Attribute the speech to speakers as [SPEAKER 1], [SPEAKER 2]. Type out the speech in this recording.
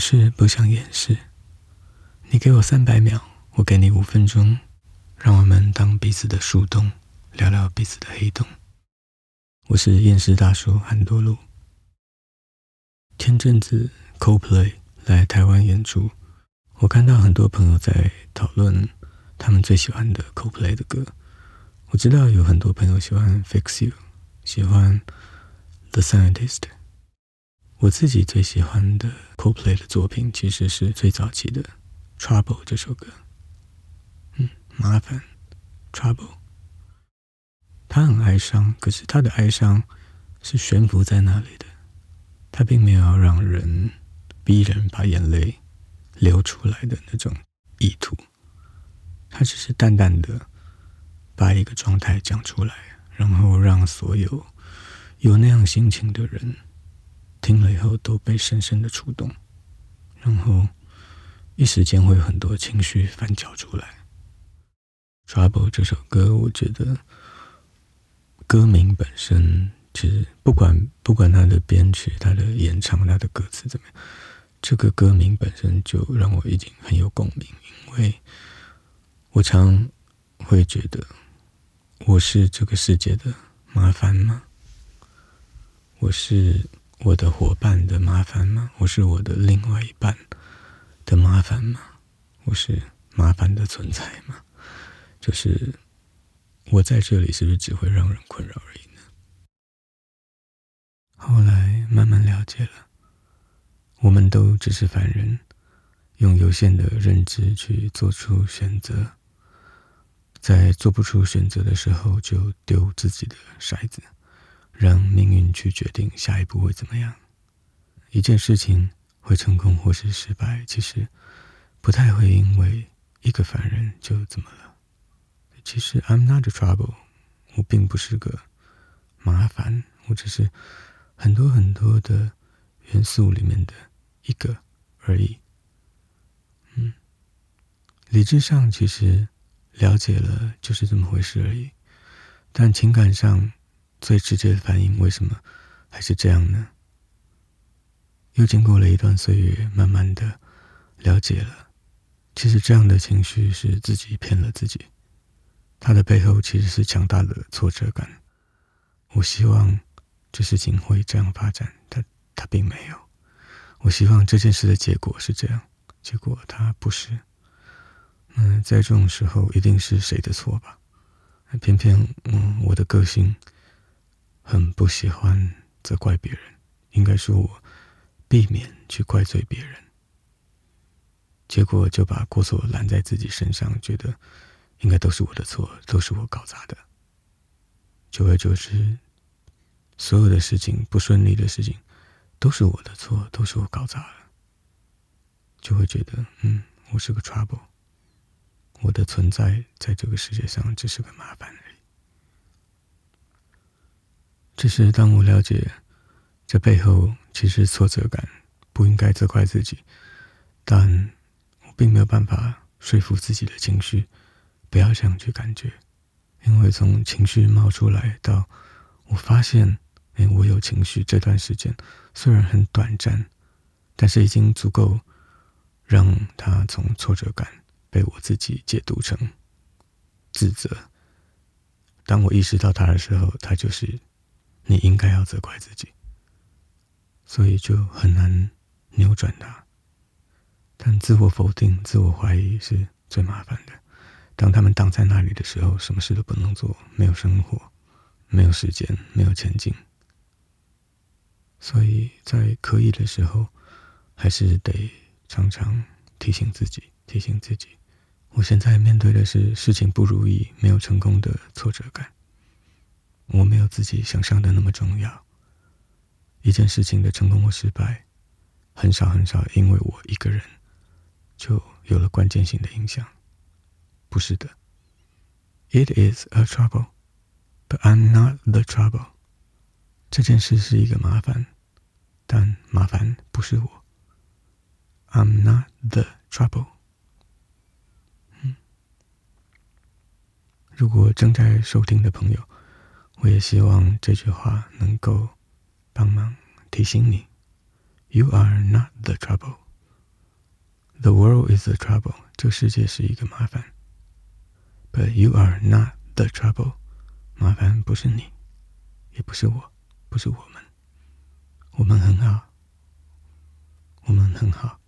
[SPEAKER 1] 是不想掩饰，你给我三百秒，我给你五分钟，让我们当彼此的树洞，聊聊彼此的黑洞。我是厌世大叔韩多路。前阵子 CoPlay 来台湾演出，我看到很多朋友在讨论他们最喜欢的 CoPlay 的歌。我知道有很多朋友喜欢 Fix You，喜欢 The Scientist。我自己最喜欢的 CoPlay 的作品，其实是最早期的《Trouble》这首歌。嗯，麻烦，Trouble。他很哀伤，可是他的哀伤是悬浮在那里的。他并没有要让人逼人把眼泪流出来的那种意图，他只是淡淡的把一个状态讲出来，然后让所有有那样心情的人。听了以后都被深深的触动，然后一时间会有很多情绪翻搅出来。《Trouble》这首歌，我觉得歌名本身其实不管不管它的编曲、它的演唱、它的歌词怎么样，这个歌名本身就让我已经很有共鸣，因为我常会觉得我是这个世界的麻烦吗？我是。我的伙伴的麻烦吗？我是我的另外一半的麻烦吗？我是麻烦的存在吗？就是我在这里，是不是只会让人困扰而已呢？后来慢慢了解了，我们都只是凡人，用有限的认知去做出选择，在做不出选择的时候，就丢自己的骰子。让命运去决定下一步会怎么样。一件事情会成功或是失败，其实不太会因为一个凡人就怎么了。其实 I'm not a trouble，我并不是个麻烦，我只是很多很多的元素里面的一个而已。嗯，理智上其实了解了就是这么回事而已，但情感上。最直接的反应，为什么还是这样呢？又经过了一段岁月，慢慢的了解了，其实这样的情绪是自己骗了自己。它的背后其实是强大的挫折感。我希望这事情会这样发展，但它并没有。我希望这件事的结果是这样，结果它不是。嗯，在这种时候，一定是谁的错吧？偏偏，嗯，我的个性。很不喜欢责怪别人，应该说我避免去怪罪别人，结果就把过错揽在自己身上，觉得应该都是我的错，都是我搞砸的。久而久之，所有的事情不顺利的事情都是我的错，都是我搞砸了，就会觉得嗯，我是个 trouble，我的存在在这个世界上只是个麻烦。只是当我了解这背后其实挫折感，不应该责怪自己，但我并没有办法说服自己的情绪不要这样去感觉，因为从情绪冒出来到我发现，哎，我有情绪这段时间虽然很短暂，但是已经足够让他从挫折感被我自己解读成自责。当我意识到他的时候，他就是。你应该要责怪自己，所以就很难扭转它。但自我否定、自我怀疑是最麻烦的。当他们挡在那里的时候，什么事都不能做，没有生活，没有时间，没有前进。所以在可以的时候，还是得常常提醒自己，提醒自己，我现在面对的是事情不如意、没有成功的挫折感。我没有自己想象的那么重要。一件事情的成功或失败，很少很少，因为我一个人就有了关键性的影响。不是的，It is a trouble, but I'm not the trouble。这件事是一个麻烦，但麻烦不是我。I'm not the trouble。嗯，如果正在收听的朋友。我也希望这句话能够帮忙提醒你 you are not the trouble the world is the trouble 这世界是一个麻烦 but you are not the trouble 麻烦不是你也不是我不是我们我们很好我们很好